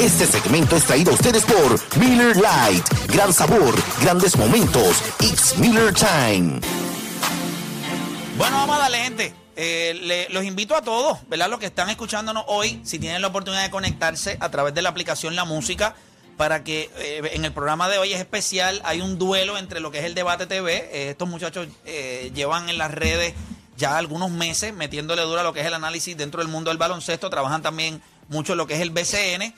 Este segmento es traído a ustedes por Miller Lite. Gran sabor, grandes momentos. It's Miller Time. Bueno, vamos a darle, gente. Eh, los invito a todos, ¿verdad? Los que están escuchándonos hoy, si tienen la oportunidad de conectarse a través de la aplicación La Música, para que eh, en el programa de hoy es especial. Hay un duelo entre lo que es el debate TV. Eh, estos muchachos llevan en las redes ya algunos meses metiéndole duro a lo que es el análisis dentro del mundo del baloncesto. Trabajan también mucho lo que es el BCN.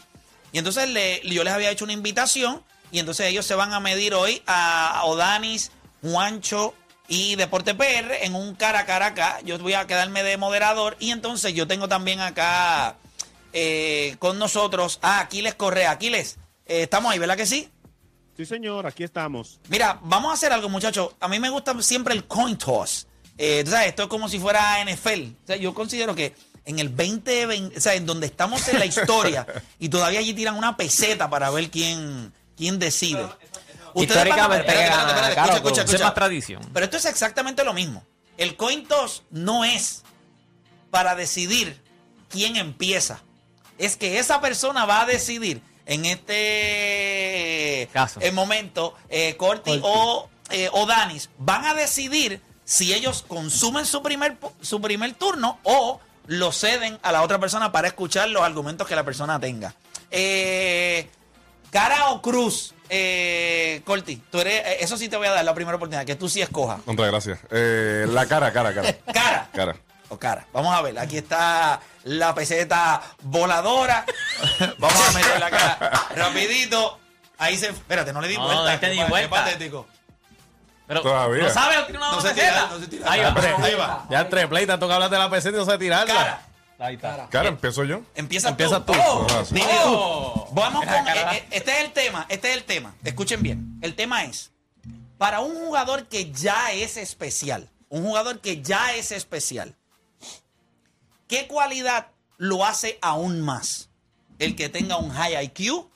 Y entonces le- yo les había hecho una invitación y entonces ellos se van a medir hoy a Odanis, Juancho y Deporte PR en un cara a cara acá. Yo voy a quedarme de moderador y entonces yo tengo también acá eh, con nosotros a Aquiles Correa. Aquiles, eh, estamos ahí, ¿verdad que sí? Sí, señor, aquí estamos. Mira, vamos a hacer algo, muchachos. A mí me gusta siempre el coin toss. Eh, tú sabes, esto es como si fuera NFL. O sea, yo considero que en el 2020, o sea, en donde estamos en la historia y todavía allí tiran una peseta para ver quién, quién decide. Ustedes Históricamente espérate, gana, espérate, espérate, claro, escucha, escucha, pero eso es escucha. más tradición. Pero esto es exactamente lo mismo. El coin toss no es para decidir quién empieza. Es que esa persona va a decidir en este Caso. eh, momento, eh, Corti, O, eh, o Danis, van a decidir si ellos consumen su primer, su primer turno o lo ceden a la otra persona para escuchar los argumentos que la persona tenga. Eh, cara o cruz, eh, Corti, tú eres, eh, eso sí te voy a dar la primera oportunidad, que tú sí escojas. Contra gracias. Eh, la cara, cara, cara. Cara. Cara. O cara. Vamos a ver, aquí está la peseta voladora. Vamos a meter la cara rapidito. Ahí se... Espérate, no le di No, vuelta. no le di qué pa- qué vuelta. patético. Pero, Todavía. ¿No sabe o tiene una No se peseta? tira, no se tira. Ahí va. Ahí va. Ya entre play, tanto que hablas de la PC y no sé tirarla. Cara. Ahí está. Cara, empiezo yo. Empieza, Empieza tú. tú. Oh, Oh. tú. Vamos con... eh, eh, este es el tema, este es el tema. Escuchen bien. El tema es, para un jugador que ya es especial, un jugador que ya es especial, ¿qué cualidad lo hace aún más? El que tenga un high IQ,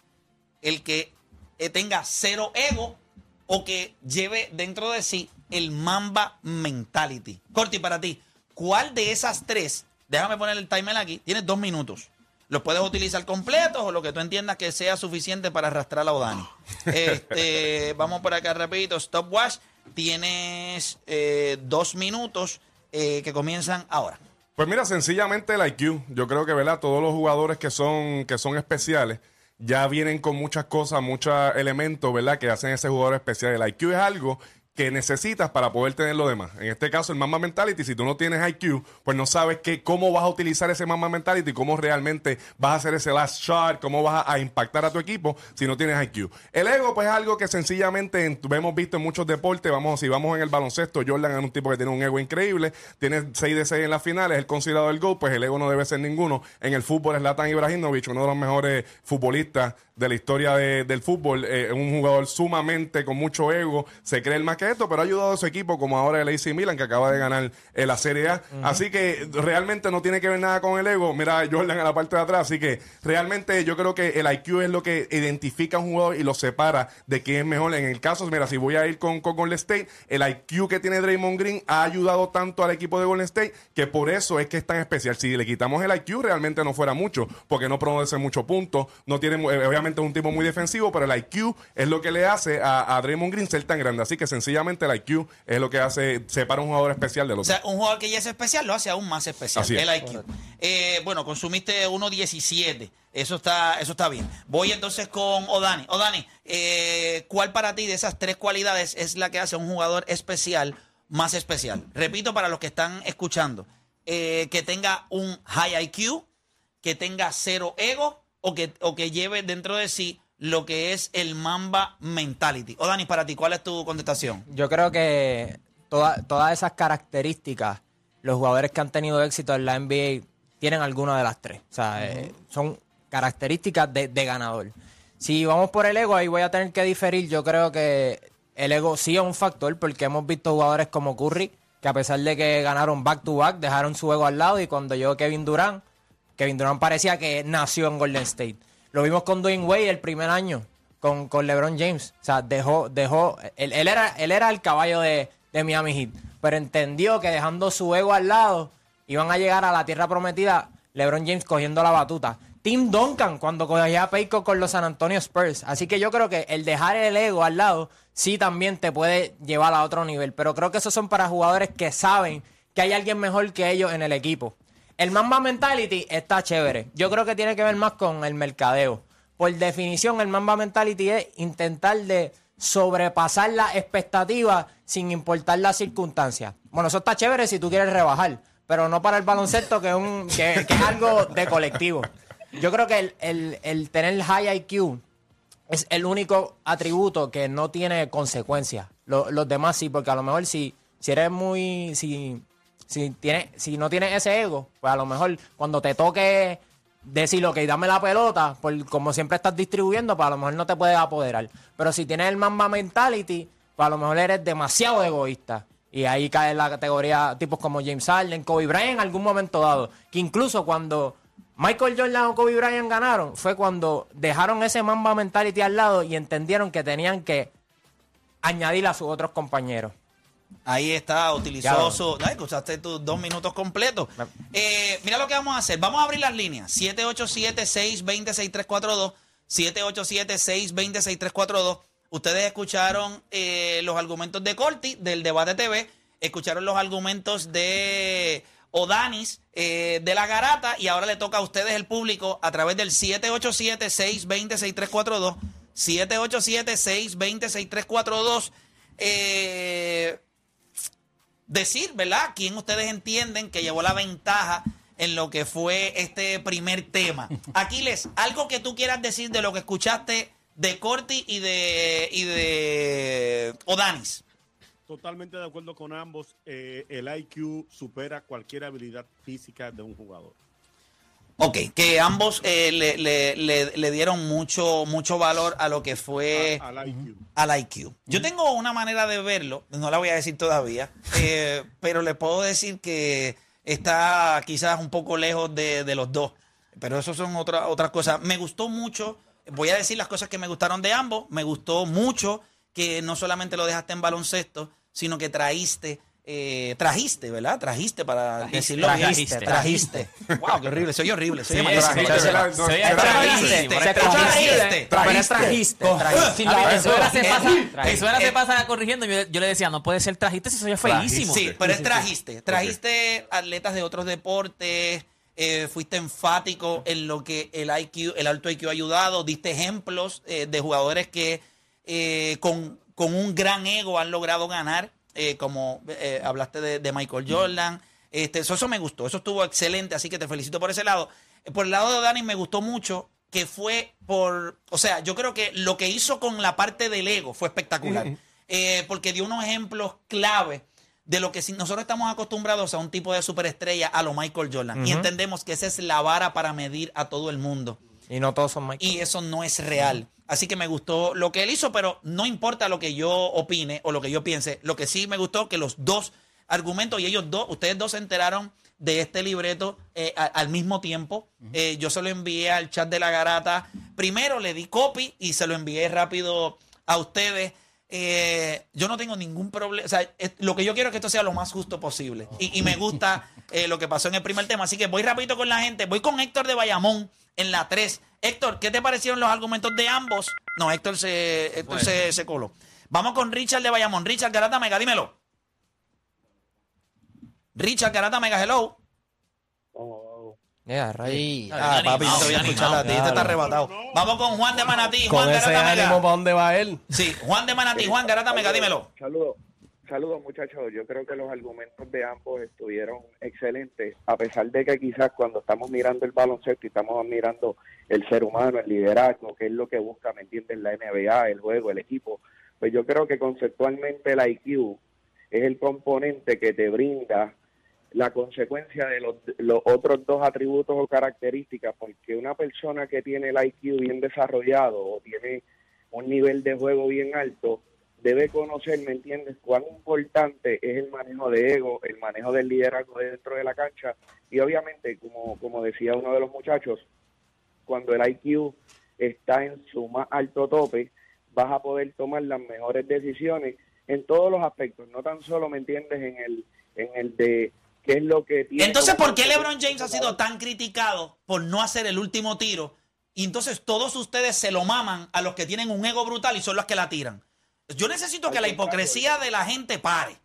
el que eh, tenga cero ego o que lleve dentro de sí el Mamba Mentality. Corti, para ti, ¿cuál de esas tres? Déjame poner el timer aquí. Tienes dos minutos. Los puedes utilizar completos o lo que tú entiendas que sea suficiente para arrastrar a Odani. Este, vamos por acá rapidito. Stopwatch. Tienes eh, dos minutos eh, que comienzan ahora. Pues mira, sencillamente el IQ. Yo creo que, ¿verdad? Todos los jugadores que son, que son especiales ya vienen con muchas cosas, muchos elementos, ¿verdad? Que hacen ese jugador especial. El IQ es algo que necesitas para poder tener lo demás. En este caso, el Mamba Mentality, si tú no tienes IQ, pues no sabes qué, cómo vas a utilizar ese Mamba Mentality, cómo realmente vas a hacer ese last shot, cómo vas a, impactar a tu equipo si no tienes IQ. El ego, pues es algo que sencillamente en- hemos visto en muchos deportes. Vamos, si vamos en el baloncesto, Jordan es un tipo que tiene un ego increíble, tiene 6 de 6 en las finales, es considerado el GOAT, pues el ego no debe ser ninguno. En el fútbol es Latan Ibrahimovic, uno de los mejores futbolistas de la historia de- del fútbol, eh, un jugador sumamente con mucho ego, se cree el más que esto, pero ha ayudado a su equipo, como ahora el AC Milan, que acaba de ganar eh, la Serie A. Así que realmente no tiene que ver nada con el ego. Mira a Jordan a la parte de atrás, así que realmente yo creo que el IQ es lo que identifica a un jugador y lo separa de quién es mejor. En el caso, mira, si voy a ir con, con Golden State, el IQ que tiene Draymond Green ha ayudado tanto al equipo de Golden State que por eso es que es tan especial. Si le quitamos el IQ, realmente no fuera mucho, porque no produce muchos puntos, no tiene, eh, obviamente es un tipo muy defensivo, pero el IQ es lo que le hace a, a Draymond Green ser tan grande. Así que sencillamente el IQ es lo que hace, separa a un jugador especial de O los sea, un jugador que ya es especial lo hace aún más especial. Así es. El IQ. Eh, bueno, consumiste 1.17. Eso está, eso está bien. Voy entonces con Odani. Odani, eh, ¿cuál para ti de esas tres cualidades es la que hace a un jugador especial más especial? Repito para los que están escuchando. eh, que tenga un high IQ, que tenga cero ego o que, o que lleve dentro de sí lo que es el Mamba Mentality. Odani, para ti, ¿cuál es tu contestación? Yo creo que toda- todas esas características, los jugadores que han tenido éxito en la NBA tienen alguna de las tres. O sea, eh, son características de, de ganador. Si vamos por el ego, ahí voy a tener que diferir. Yo creo que el ego sí es un factor porque hemos visto jugadores como Curry que a pesar de que ganaron back to back, dejaron su ego al lado y cuando llegó Kevin Durant, Kevin Durant parecía que nació en Golden State. Lo vimos con Dwayne Wade el primer año, con, con LeBron James. O sea, dejó, dejó, él, él era, él era el caballo de, de Miami Heat, pero entendió que dejando su ego al lado, iban a llegar a la tierra prometida, LeBron James cogiendo la batuta. Tim Duncan cuando cogía a Payco con los San Antonio Spurs. Así que yo creo que el dejar el ego al lado sí también te puede llevar a otro nivel. Pero creo que esos son para jugadores que saben que hay alguien mejor que ellos en el equipo. El Mamba Mentality está chévere. Yo creo que tiene que ver más con el mercadeo. Por definición, el Mamba Mentality es intentar de sobrepasar las expectativas sin importar las circunstancias. Bueno, eso está chévere si tú quieres rebajar, pero no para el baloncesto, que es, un, que, que es algo de colectivo. Yo creo que el, el, el tener high IQ es el único atributo que no tiene consecuencias. Lo- los demás sí, porque a lo mejor si, si eres muy... Si, si, tiene, si no tienes ese ego, pues a lo mejor cuando te toque decir, ok, dame la pelota, por como siempre estás distribuyendo, pues a lo mejor no te puedes apoderar. Pero si tienes el Mamba Mentality, pues a lo mejor eres demasiado egoísta. Y ahí cae la categoría tipos como James Harden, Kobe Bryant en algún momento dado. Que incluso cuando Michael Jordan o Kobe Bryant ganaron, fue cuando dejaron ese Mamba Mentality al lado y entendieron que tenían que añadir a sus otros compañeros. Ahí está, utilizó su. Ay, escuchaste tus dos minutos completos. Eh, mira lo que vamos a hacer. Vamos a abrir las líneas. 787-620-6342. 787-620-6342. Ustedes escucharon eh, los argumentos de Corti del debate TV. Escucharon los argumentos de Odanis eh, de la Garata. Y ahora le toca a ustedes, el público, a través del 787-620-6342. 787-620-6342. Eh, decir, ¿verdad? ¿Quién ustedes entienden que llevó la ventaja en lo que fue este primer tema? Aquiles, algo que tú quieras decir de lo que escuchaste de Corti y de, y de Odanis. Totalmente de acuerdo con ambos. eh, el IQ supera cualquier habilidad física de un jugador. Ok, que ambos eh, le, le- le- le dieron mucho, mucho valor a lo que fue... A- al IQ. al IQ. Yo tengo una manera de verlo, no la voy a decir todavía, eh, pero le puedo decir que está quizás un poco lejos de, de los dos. Pero eso son otra- otras cosas. Me gustó mucho, voy a decir las cosas que me gustaron de ambos. Me gustó mucho que no solamente lo dejaste en baloncesto, sino que traíste. Eh, trajiste, ¿verdad? Trajiste para decirlo trajiste, Trajiste. Wow, qué horrible. Soy horrible. Soy Sí, trajiste, trajiste, trajiste. pero es trajiste. trajiste. A mí, Venezuela se pasa, corrigiendo. Yo, yo le decía, no puede ser trajiste si soy feísimo. Sí, pero es trajiste. Trajiste atletas de otros deportes, eh, fuiste enfático en lo que el IQ, el alto IQ ha ayudado, diste ejemplos eh, de jugadores que eh, con, con un gran ego han logrado ganar, eh, como eh, hablaste de, de Michael Jordan. Este, eso, eso me gustó, eso estuvo excelente, así que te felicito por ese lado. Por el lado de Dani me gustó mucho que fue por, o sea, yo creo que lo que hizo con la parte del ego fue espectacular, Eh, porque dio unos ejemplos clave de lo que si nosotros estamos acostumbrados a un tipo de superestrella a lo Michael Jordan y entendemos que esa es la vara para medir a todo el mundo Y no todos son Michael. y eso no es real. Así que me gustó lo que él hizo, pero no importa lo que yo opine o lo que yo piense. Lo que sí me gustó que los dos argumentos y ellos dos, ustedes dos se enteraron de este libreto eh, a- al mismo tiempo. Eh, yo se lo envié al chat de la garata. Primero le di copy y se lo envié rápido a ustedes. Eh, yo no tengo ningún problema. O sea, es- lo que yo quiero es que esto sea lo más justo posible. Y, y me gusta eh, lo que pasó en el primer tema. Así que voy rapidito con la gente. Voy con Héctor de Bayamón en la 3. Héctor, ¿qué te parecieron los argumentos de ambos? No, Héctor se, Héctor se, se coló. Vamos con Richard de Bayamón. Richard Garata Mega, dímelo. Richard Garata Mega, hello. Yeah. Ah, papi, no te voy a animado, escuchar a ti, este está arrebatado. Vamos con Juan de Manatí. Juan Con ese Garata ánimo, Mega. ¿para dónde va él? Sí, Juan de Manatí, Juan Garata Mega, dímelo. Saludos, saludos muchachos. Yo creo que los argumentos de ambos estuvieron excelentes, a pesar de que quizás cuando estamos mirando el baloncesto y estamos mirando el ser humano, el liderazgo, que es lo que busca, ¿me entiendes? La NBA, el juego, el equipo, pues yo creo que conceptualmente el IQ es el componente que te brinda la consecuencia de los, los otros dos atributos o características, porque una persona que tiene el IQ bien desarrollado o tiene un nivel de juego bien alto, debe conocer, ¿me entiendes?, cuán importante es el manejo de ego, el manejo del liderazgo dentro de la cancha y obviamente, como, como decía uno de los muchachos, cuando el IQ está en su más alto tope, vas a poder tomar las mejores decisiones en todos los aspectos, no tan solo, ¿me entiendes?, en el, en el de qué es lo que tiene. Entonces, ¿por qué LeBron James ha sido tan criticado por no hacer el último tiro? Y entonces todos ustedes se lo maman a los que tienen un ego brutal y son los que la tiran. Yo necesito que la hipocresía de la gente pare.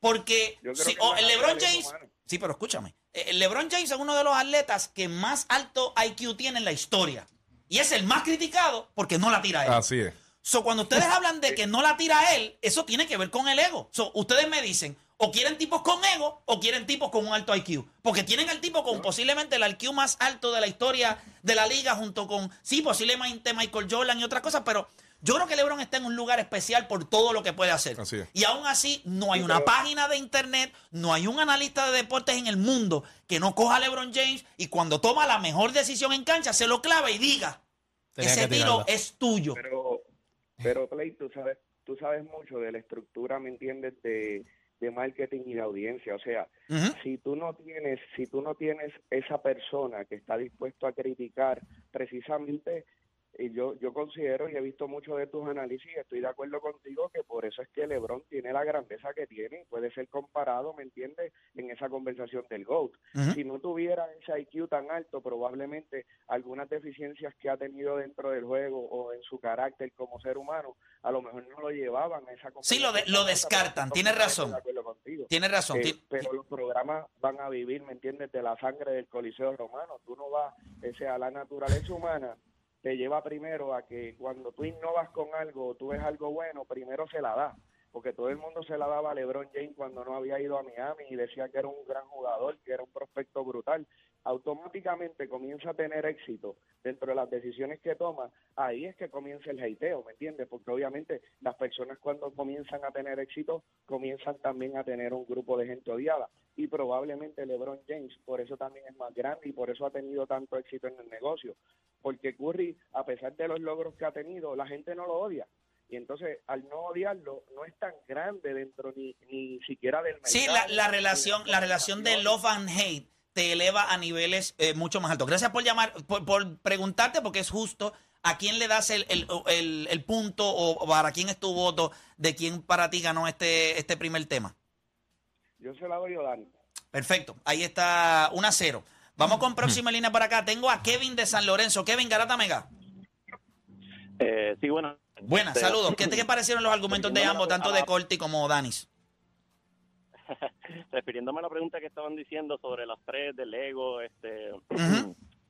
Porque si, el la LeBron James. Sí, pero escúchame. eh, El LeBron James es uno de los atletas que más alto IQ tiene en la historia. Y es el más criticado porque no la tira él. Así es. So, cuando ustedes hablan de que no la tira él, eso tiene que ver con el ego. So, ustedes me dicen, o quieren tipos con ego o quieren tipos con un alto IQ. Porque tienen al tipo con posiblemente el IQ más alto de la historia de la liga, junto con, sí, posiblemente Michael Jordan y otras cosas, pero yo creo que LeBron está en un lugar especial por todo lo que puede hacer. Así es. Y aún así, no hay Sí, una pero- página de internet, no hay un analista de deportes en el mundo que no coja a LeBron James y cuando toma la mejor decisión en cancha, se lo clave y diga, Tenía ese tiro es tuyo. Pero, pero Play, tú sabes, tú sabes mucho de la estructura, ¿me entiendes? De, de marketing y de audiencia. O sea, si tú no tienes, si tú no tienes esa persona que está dispuesto a criticar precisamente, y yo, yo considero y he visto mucho de tus análisis y estoy de acuerdo contigo que por eso es que LeBron tiene la grandeza que tiene y puede ser comparado, ¿me entiendes? En esa conversación del GOAT. Si no tuviera ese IQ tan alto, probablemente algunas deficiencias que ha tenido dentro del juego o en su carácter como ser humano, a lo mejor no lo llevaban a esa Sí, lo de- lo conversación. descartan, tienes razón. de acuerdo contigo. Tienes razón. Eh, pero los programas van a vivir, ¿me entiendes?, de la sangre del Coliseo Romano. Tú no vas, ese a la naturaleza humana te lleva primero a que cuando tú innovas con algo tú ves algo bueno, primero se la da. Porque todo el mundo se la daba a LeBron James cuando no había ido a Miami y decía que era un gran jugador, que era un prospecto brutal. Automáticamente comienza a tener éxito dentro de las decisiones que toma. Ahí es que comienza el hateo, ¿me entiendes? Porque obviamente las personas cuando comienzan a tener éxito comienzan también a tener un grupo de gente odiada. Y probablemente LeBron James por eso también es más grande y por eso ha tenido tanto éxito en el negocio. Porque Curry, a pesar de los logros que ha tenido, la gente no lo odia. Y entonces, al no odiarlo, no es tan grande dentro ni, ni siquiera del mercado. Sí, la, la relación, la relación de love and hate te eleva a niveles eh, mucho más altos. Gracias por llamar, por, por preguntarte, porque es justo. ¿A quién le das el, el, el- el punto o para quién es tu voto de quién para ti ganó este, este primer tema? Yo se la doy a Dani. Perfecto, ahí está 1 a 0. Vamos con próxima línea para acá. Tengo a Kevin de San Lorenzo. Kevin Garata Mega. Eh, sí, bueno. Buenas, Este, saludos. ¿Qué te parecieron los argumentos de ambos, tanto de Corti como Danis? refiriéndome a la pregunta que estaban diciendo sobre las tres del ego, este,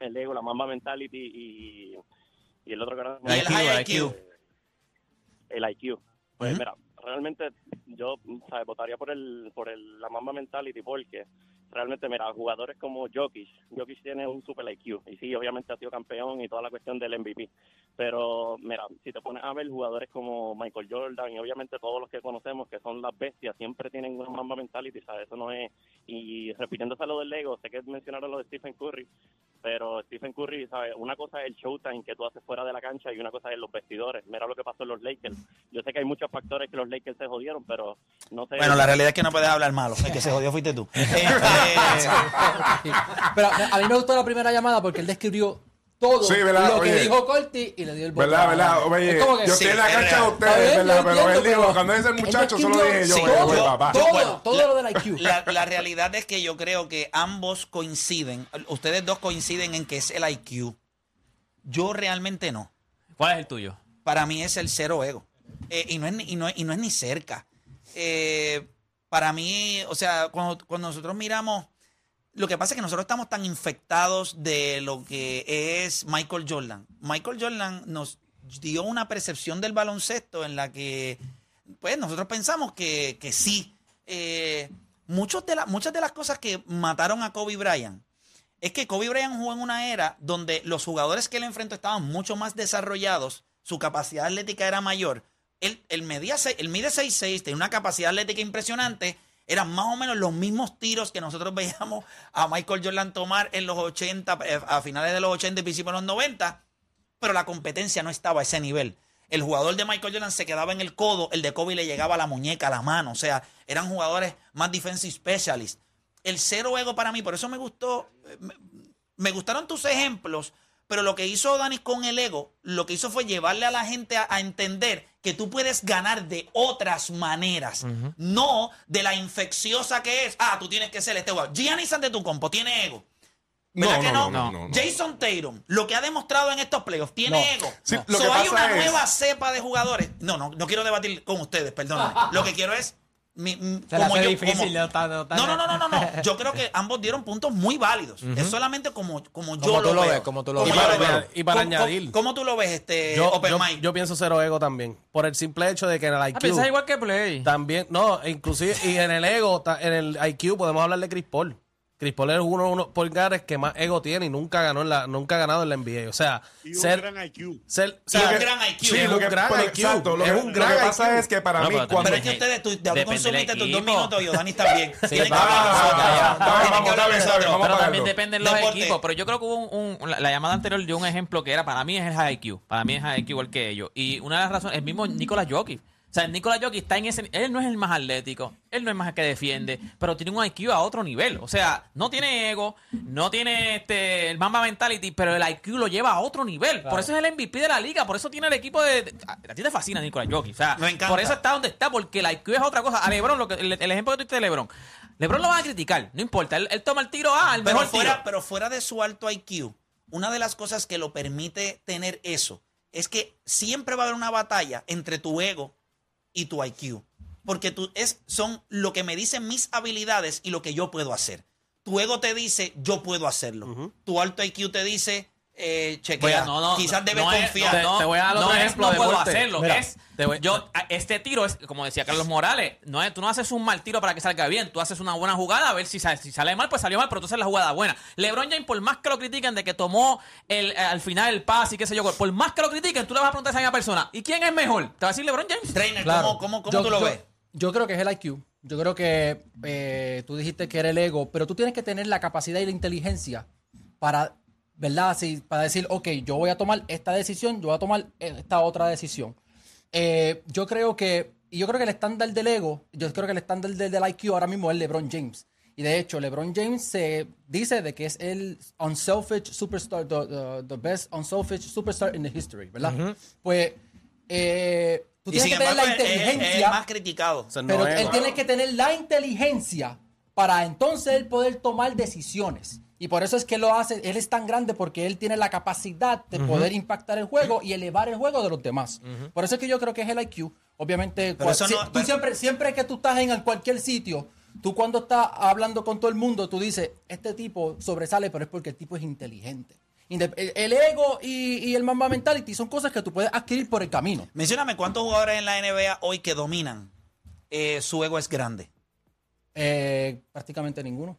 el ego, la Mamba Mentality y, y el otro que era- Y el IQ. el IQ. Pues mira, realmente yo ¿sabes? votaría por el por el, la Mamba Mentality porque realmente, mira, jugadores como Jokic, Jokic tiene un super IQ y sí, obviamente ha sido campeón y toda la cuestión del MVP. Pero mira, si te pones a ver jugadores como Michael Jordan y obviamente todos los que conocemos que son las bestias, siempre tienen una Mamba Mentality, ¿sabes? Eso no es... Y repitiéndose a lo del Lego, sé que mencionaron lo de Stephen Curry, pero Stephen Curry, ¿sabes? Una cosa es el showtime que tú haces fuera de la cancha y una cosa es los vestidores. Mira lo que pasó en los Lakers. Yo sé que hay muchos factores que los Lakers se jodieron, pero no sé. Bueno, la realidad es que no puedes hablar malo. El que se jodió fuiste tú. Este, Pero a mí me gustó la primera llamada porque él describió todo Sí, ¿verdad? lo que Oye. dijo Corti y le dio el voto. ¿Verdad, verdad? Oye, Es como que- yo Sí, estoy en la es cancha de Está ustedes, bien, ¿verdad? yo Pero él entiendo, dijo, pero cuando dice el muchacho, solo dije yo, Sí, güey, papá. todo, Bueno, todo la- lo del IQ. La, la realidad es que yo creo que ambos coinciden, ustedes dos coinciden en que es el IQ. Yo realmente no. ¿Cuál es el tuyo? Para mí es el cero ego. Eh, y, no es, ni- y, no, y no es ni cerca. Eh, para mí, o sea, cuando, cuando nosotros miramos, lo que pasa es que nosotros estamos tan infectados de lo que es Michael Jordan. Michael Jordan nos dio una percepción del baloncesto en la que, pues, nosotros pensamos que, que sí. Eh, de la- muchas de las cosas que mataron a Kobe Bryant es que Kobe Bryant jugó en una era donde los jugadores que él enfrentó estaban mucho más desarrollados, su capacidad atlética era mayor. Él, él, medía, él mide 6'6, tiene una capacidad atlética impresionante. Eran más o menos los mismos tiros que nosotros veíamos a Michael Jordan tomar en los 80, eh, a finales de los 80 y principios de los 90, pero la competencia no estaba a ese nivel. El jugador de Michael Jordan se quedaba en el codo, el de Kobe le llegaba a la muñeca, a la mano. O sea, eran jugadores más defensive specialists. El cero ego para mí, por eso me gustó, eh, me, me gustaron tus ejemplos, pero lo que hizo Danis con el ego, lo que hizo fue llevarle a la gente a, a entender que tú puedes ganar de otras maneras, no de la infecciosa que es, ah, tú tienes que ser este jugador. Giannis Antetokounmpo tiene ego. ¿Verdad No, que no, no? no, no, no. Jason Tatum, lo que ha demostrado en estos playoffs, tiene No. ego. Sí, So, lo que hay una es- nueva cepa de jugadores. No, no, no quiero debatir con ustedes, perdóname. Lo que quiero es mi- hace yo- difícil, como- no no no, no, no, no. Yo creo que ambos dieron puntos muy válidos. Es solamente como, como yo Como tú lo veo. ves, como tú lo Como ves. Y lo para- veo. y para ¿Cómo- añadir- ¿Cómo, cómo tú lo ves, este Yo, Open yo, Mic? yo pienso cero ego también. Por el simple hecho de que en el Ah, IQ. piensas igual que Play. También, no, inclusive, y en el ego, en el IQ podemos hablar de Chris Paul. Chris Paul es uno de los pulgares que más ego tiene y nunca ganó en la, nunca ha ganado en la NBA. O sea, Y un ser, gran IQ. ser- o Y sea, un gran IQ. Sí, Sí, es lo un que, gran pero IQ. exacto, lo es que, un lo gran que pasa IQ. es que para No, mí, pero cuando... Pero es que ustedes, tú, tú consumiste tus dos minutos y Danis también. Tienen que va. Tienen que vamos, hablar vamos, nosotros. vamos Pero también pagarlo. depende de los Deporte. equipos. Pero yo creo que hubo un, la llamada anterior dio un ejemplo que era para mí es el high IQ. Para mí es high IQ igual que ellos. Y una de las razones, el mismo Nicolás Jokic. O sea, Nicolás Jokic está en ese. Él no es el más atlético. Él no es más el que defiende. Pero tiene un IQ a otro nivel. O sea, no tiene ego. No tiene este el Mamba Mentality. Pero el IQ lo lleva a otro nivel. Por eso es el MVP de la liga. Por eso tiene el equipo de. de- a, a ti te fascina Nicolás Jokic. O sea, Me encanta. por eso está donde está. Porque el IQ es otra cosa. A LeBron, lo que, el, el ejemplo que tú diste de LeBron. LeBron lo van a criticar. No importa. Él, él toma el tiro A, el Pero mejor fuera, tiro. pero fuera de su alto IQ, una de las cosas que lo permite tener eso es que siempre va a haber una batalla entre tu ego y tu IQ. Porque tú es, son lo que me dicen mis habilidades y lo que yo puedo hacer. Tu ego te dice, yo puedo hacerlo. Tu alto IQ te dice, eh, chequea, no, no, quizás debes no es- confiar. no, Te- te voy a dar no otro es, ejemplo no de puedo hacerlo. Mira, es, te voy- yo, a- este tiro es, como decía Carlos Morales, no es, tú no haces un mal tiro para que salga bien. Tú haces una buena jugada, a ver si sale, si sale mal, pues salió mal, pero tú haces la jugada buena. LeBron James, por más que lo critiquen de que tomó el, eh, al final el pase y qué sé yo, por más que lo critiquen, tú le vas a preguntar a esa misma persona, ¿y quién es mejor? ¿Te va a decir LeBron James? Trainer, Claro. ¿cómo, cómo, cómo Yo- tú lo yo- ves? Yo creo que es el IQ. Yo creo que eh, tú dijiste que era el ego, pero tú tienes que tener la capacidad y la inteligencia para, ¿verdad? Así, para decir, ok, yo voy a tomar esta decisión, yo voy a tomar esta otra decisión. Eh, yo creo que, y yo creo que el estándar del ego, yo creo que el estándar del, del IQ ahora mismo es LeBron James. Y de hecho, LeBron James se dice de que es el unselfish superstar, the, the- the best unselfish superstar in the history, ¿verdad? Pues, eh, tú Y tienes sin que tener la embargo, es- es- inteligencia. más criticado. O sea, no Pero es- él tiene que tener la inteligencia para entonces él poder tomar decisiones. Y por eso es que lo hace, él es tan grande porque él tiene la capacidad de poder impactar el juego y elevar el juego de los demás. Por eso es que yo creo que es el IQ. Obviamente, si- no- tú pero- siempre, siempre que tú estás en cualquier sitio, tú cuando estás hablando con todo el mundo, tú dices, este tipo sobresale, pero es porque el tipo es inteligente. El, el ego y, y el mamba mentality son cosas que tú puedes adquirir por el camino. Mencióname cuántos jugadores en la NBA hoy que dominan, eh, su ego es grande. Eh, prácticamente ninguno.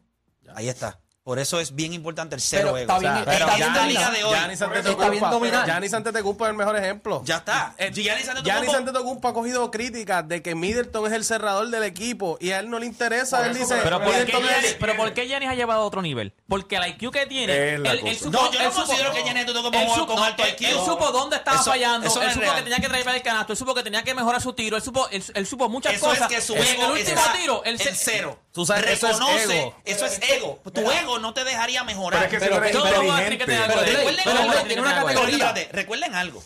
Ahí está. Por eso es bien importante el cero Pero ego. está bien- O sea, está en bien dominado. de hoy. Giannis Está bien Antetokounmpo. dominado. Giannis Antetokounmpo es el mejor ejemplo. Ya está. Eh, Giannis Antetokounmpo- Giannis Antetokounmpo ha cogido críticas de que Middleton es el cerrador del equipo y a él no le interesa. Él dice, Pero ¿por, qué Giannis, pero ¿por qué Giannis ha llevado a otro nivel? Porque el IQ que tiene. Cosa. supo, No, yo no él supo- considero que Giannis Antetokounmpo con alto IQ. Él supo dónde estaba Eso- fallando. eso él supo real. que tenía que traer el canasto. Él supo que tenía que mejorar su tiro. Él supo, él, él supo muchas Eso cosas. es que su en ego el último está tiro, en cero. Tú sabes, eso es Reconoce, ego. eso es ego. Tu ego no te dejaría mejorar. Pero es que Pero- pero- recuerden recuerden algo.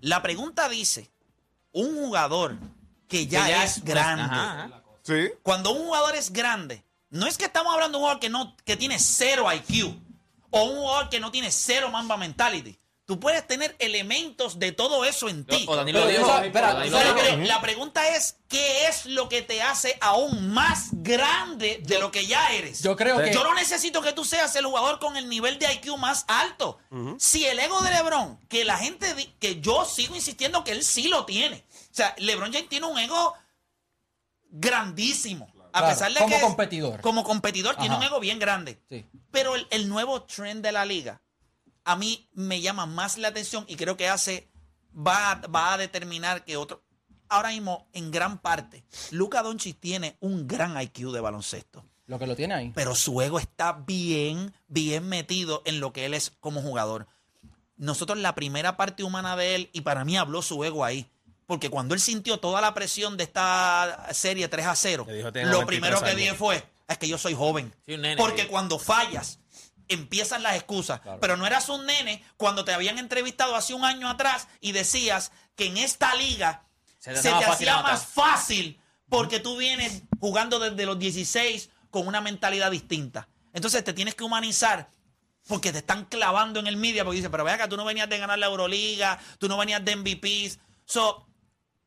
La pregunta dice, un jugador que ya, Que ya es es- grande. Ajá, ajá. Sí. Cuando un jugador es grande, no es que estamos hablando de un jugador que, no, que tiene cero IQ o un jugador que no tiene cero Mamba Mentality. Tú puedes tener elementos de todo eso en ti. O Danilo Pero dijo. tú sabes- espera, o Danilo tú sabes dijo. que- La pregunta es, ¿qué es lo que te hace aún más grande de lo que ya eres? Yo creo que- Yo no necesito que tú seas el jugador con el nivel de IQ más alto. Si el ego de LeBron, que la gente, di- que yo sigo insistiendo que él sí lo tiene. O sea, LeBron James tiene un ego grandísimo. A Claro, pesar de como que es- competidor. como competidor tiene Ajá. un ego bien grande. Sí. Pero el, el nuevo trend de la liga a mí me llama más la atención y creo que hace va, a- va a determinar que otro ahora mismo en gran parte Luka Doncic tiene un gran IQ de baloncesto, Lo que lo tiene ahí. pero su ego está bien bien metido en lo que él es como jugador. Nosotros la primera parte humana de él y para mí habló su ego ahí. Porque cuando él sintió toda la presión de esta serie 3 a 0, Que dijo, "Tengo lo 23 primero que años". dije fue, es que yo soy joven. Sí, un nene, Porque sí. cuando fallas empiezan las excusas. Pero no eras un nene cuando te habían entrevistado hace un año atrás y decías que en esta liga Se se te hacía más fácil porque tú vienes jugando desde los 16 con una mentalidad distinta. Entonces te tienes que humanizar porque te están clavando en el media porque dices, pero vea acá, tú no venías de ganar la Euroliga, tú no venías de MVPs. So,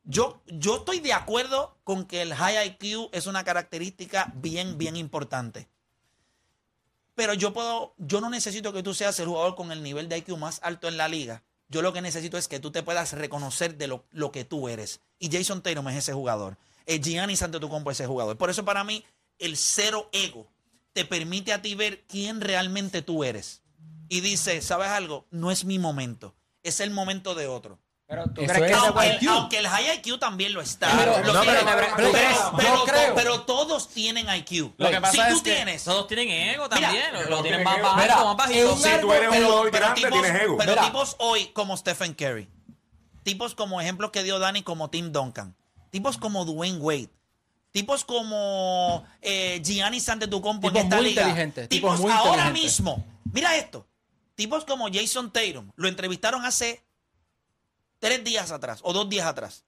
yo, yo estoy de acuerdo con que el high IQ es una característica bien, bien importante. Pero yo puedo, yo no necesito que tú seas el jugador con el nivel de IQ más alto en la liga. Yo lo que necesito es que tú te puedas reconocer de lo, lo que tú eres. Y Jason Tatum es ese jugador. Eh, Gianni Antetokounmpo es ese jugador. Por eso para mí el cero ego te permite a ti ver quién realmente tú eres. Y dice, ¿sabes algo? No es mi momento. Es el momento de otro. Pero tú Eso crees que es ese Aunque, el- aunque el high IQ también lo está. Pero- todos tienen IQ. Lo que pasa si es tú que tienes. Todos tienen ego Mira, también. lo- lo, no tienen más bajo, Mira, más bajito. es un Si tú eres un Pero- pero grande, tipos- tienes ego. Pero Mira. tipos hoy como Stephen Curry, tipos como ejemplos que dio Dani como Tim Duncan, tipos como Dwayne Wade, tipos como eh, Giannis Antetokounmpo en Tipos esta muy liga, inteligentes, tipos tipos muy ahora mismo, mira esto, tipos como Jason Tatum, lo entrevistaron hace tres días atrás o dos días atrás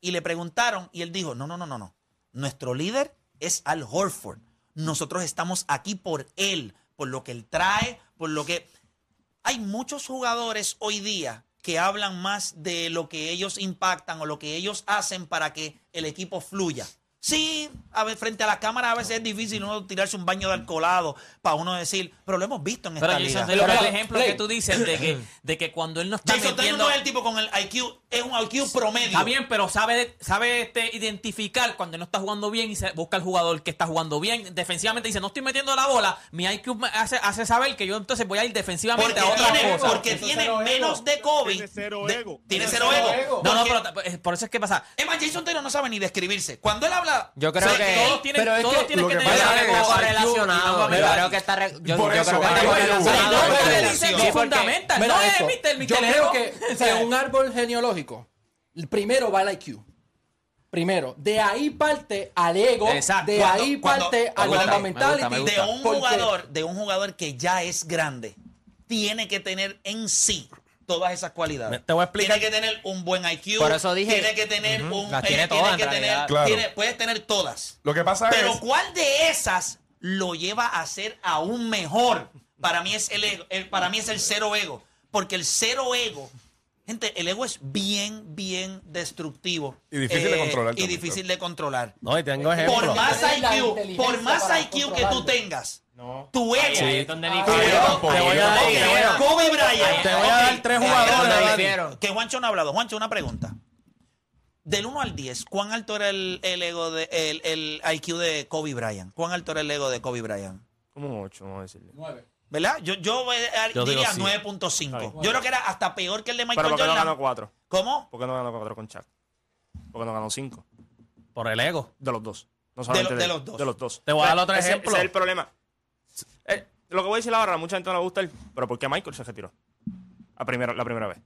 y le preguntaron y él dijo, no, no, no, no, no, nuestro líder es Al Horford, nosotros estamos aquí por él, por lo que él trae, por lo que hay muchos jugadores hoy día que hablan más de lo que ellos impactan o lo que ellos hacen para que el equipo fluya. Sí, a ver, frente a la cámara a veces es difícil uno tirarse un baño de alcoholado para uno decir, pero lo hemos visto en Pero esta liga. Taylor, Pero, el pero, ejemplo Play. que tú dices de que, de que cuando él no está Jason metiendo... no es el tipo con el IQ, es un IQ promedio. Está bien, pero sabe, sabe este, identificar cuando no está jugando bien y se busca el jugador que está jugando bien. Defensivamente dice, no estoy metiendo la bola. Mi IQ me hace, hace saber que yo entonces voy a ir defensivamente Porque a otra tiene, cosa. porque Eso tiene menos ego. de COVID. Tiene cero de- ego. Tiene Tiene cero cero ego. ego. No, no, pero eh, por eso es que pasa. Es más, Jason Taylor no sabe ni describirse. Cuando él habla... Yo creo que- Todos tienen, pero es todos que tienen lo que que tener pasa algo es que está correlacionado. Yo creo que está re- yo, Por yo eso, creo que está relacionado. no, dice que fundamental. No es esto, Mr. Yo creo que un árbol genealógico, el primero va el IQ. Primero, de ahí parte al ego, Exacto. de Cuando- ahí cuando- parte al me de un jugador, de un jugador que ya es grande, tiene que tener en sí todas esas cualidades. Te voy a explicar. Tiene que tener un buen IQ. Por eso dije- Tiene que tener un. Las eh, tiene todas, en que tener, realidad. Claro. tiene- puedes tener todas. Lo que pasa Pero es. ¿cuál de esas lo lleva a ser aún mejor? Para mí es el ego, el- para mí es el cero ego. Porque el cero ego, gente, el ego es bien, bien destructivo. Y difícil de controlar Y también, difícil de controlar. No, y tengo ejemplos. Por más IQ, por más IQ que tú tengas, tu ego. Es donde tu difiero. ego- tampoco. Te voy a dar- te voy a- Kobe Bryant. te voy a dar tres eh, jugadores, Que Juancho no ha hablado. Juancho, una pregunta. Del 1 al 10, ¿cuán alto era el, el ego de el, el IQ de Kobe Bryant? ¿Cuán alto era el ego de Kobe Bryant? Como un 8, vamos a decirle. ¿Verdad? Yo, yo, eh, Yo digo diría sí. 9.5. Yo creo que era hasta peor que el de Michael Pero ¿por qué no Jordan. ganó 4? ¿Cómo? ¿Por qué no ganó 4 con Chuck? ¿Por qué no ganó 5? Por el ego. De los dos. No solamente lo- de los dos. De los dos. Te voy a dar otro ese- ejemplo. Ese es el problema. Eh, lo que voy a decir ahora, a mucha gente no le gusta el... Pero ¿por qué Michael se retiró? A primera, la primera vez.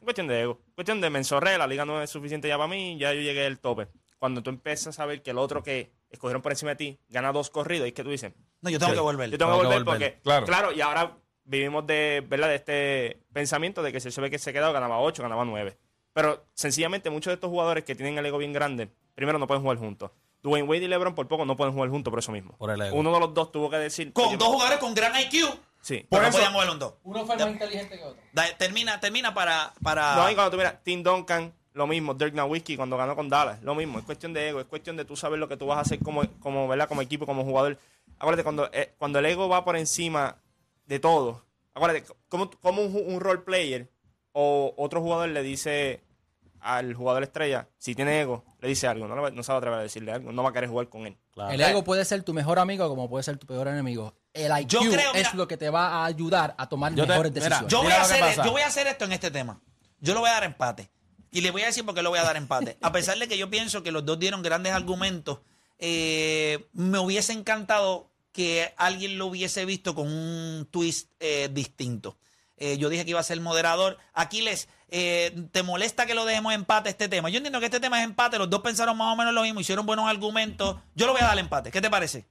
Cuestión de ego. Cuestión de mensorre, la liga no es suficiente ya para mí, ya yo llegué al tope. Cuando tú empiezas a ver que el otro que escogieron por encima de ti gana dos corridos, es que tú dices, No, yo tengo que volver. yo tengo que Tengo que volver volver. porque, Claro. claro. y ahora vivimos de, ¿verdad? de este pensamiento de que si se ve que se quedó, ganaba 8, ganaba 9. Pero sencillamente muchos de estos jugadores que tienen el ego bien grande, primero no pueden jugar juntos. Dwayne Wade y LeBron por poco no pueden jugar juntos por eso mismo. Por el ego. Uno de los dos tuvo que decir... Con "Oye, dos jugadores con gran IQ. Sí. Por eso- podían mover un dos. Uno fue más inteligente que otro. Da- Termina, termina para. para... No, y cuando tú miras, Tim Duncan, lo mismo, Dirk Nowitzki cuando ganó con Dallas, lo mismo, es cuestión de ego, es cuestión de tú saber lo que tú vas a hacer como, como, ¿verdad? como equipo, como jugador. Acuérdate, cuando, eh, cuando el ego va por encima de todo, acuérdate, como, como un, un role player o otro jugador le dice al jugador estrella, si tiene ego, le dice algo, no, no se va a atrever a decirle algo, no va a querer jugar con él. Claro. El ego puede ser tu mejor amigo como puede ser tu peor enemigo. El IQ Yo creo, mira- es lo que te va a ayudar a tomar Yo te- mejores mira, decisiones. Yo voy, Mira a lo que hacer, pasa. yo voy a hacer esto en este tema. Yo lo voy a dar empate. Y le voy a decir por qué lo voy a dar empate. A pesar de que yo pienso que los dos dieron grandes argumentos, eh, me hubiese encantado que alguien lo hubiese visto con un twist eh, distinto. Eh, yo dije que iba a ser moderador. Aquiles, eh, ¿te molesta que lo dejemos empate este tema? Yo entiendo que este tema es empate. Los dos pensaron más o menos lo mismo, hicieron buenos argumentos. Yo lo voy a dar empate. ¿Qué te parece?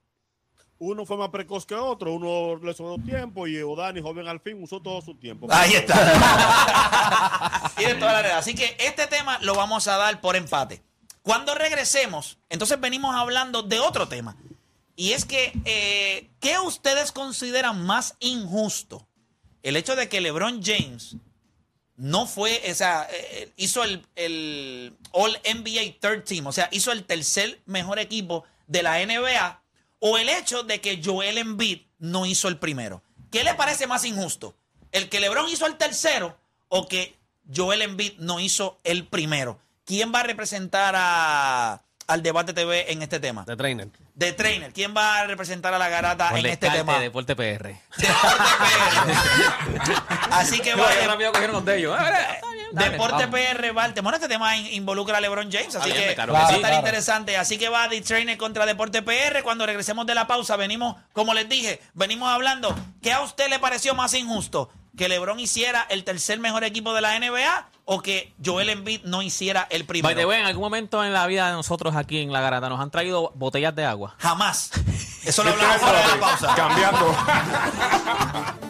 uno fue más precoz que otro, uno le sobró tiempo y Odani, joven al fin, usó todo su tiempo. Ahí está. Tiene toda la realidad. Así que este tema lo vamos a dar por empate. Cuando regresemos, entonces venimos hablando de otro tema. Y es que, eh, ¿qué ustedes consideran más injusto? El hecho de que LeBron James no fue, o sea, eh, hizo el, el All NBA Third Team, o sea, hizo el tercer mejor equipo de la NBA, o el hecho de que Joel Embiid no hizo el primero. ¿Qué le parece más injusto? ¿El que LeBron hizo el tercero o que Joel Embiid no hizo el primero? ¿Quién va a representar a, al debate TV en este tema? De trainer. De trainer. ¿Quién va a representar a la garata Por en este tema? Deporte PR. Así que Qué va. rápido cogieron los de ellos. Ah, Deporte. PR va al temor. Este tema in- involucra a LeBron James, así que va a estar interesante. Así que va The Trainer contra Deporte PR. Cuando regresemos de la pausa, venimos, como les dije, venimos hablando. ¿Qué a usted le pareció más injusto? ¿Que LeBron hiciera el tercer mejor equipo de la NBA o que Joel Embiid no hiciera el By the primero? way, en algún momento en la vida de nosotros aquí en La Garata nos han traído botellas de agua. Jamás. Eso lo hablamos fuera de la pausa. Cambiando.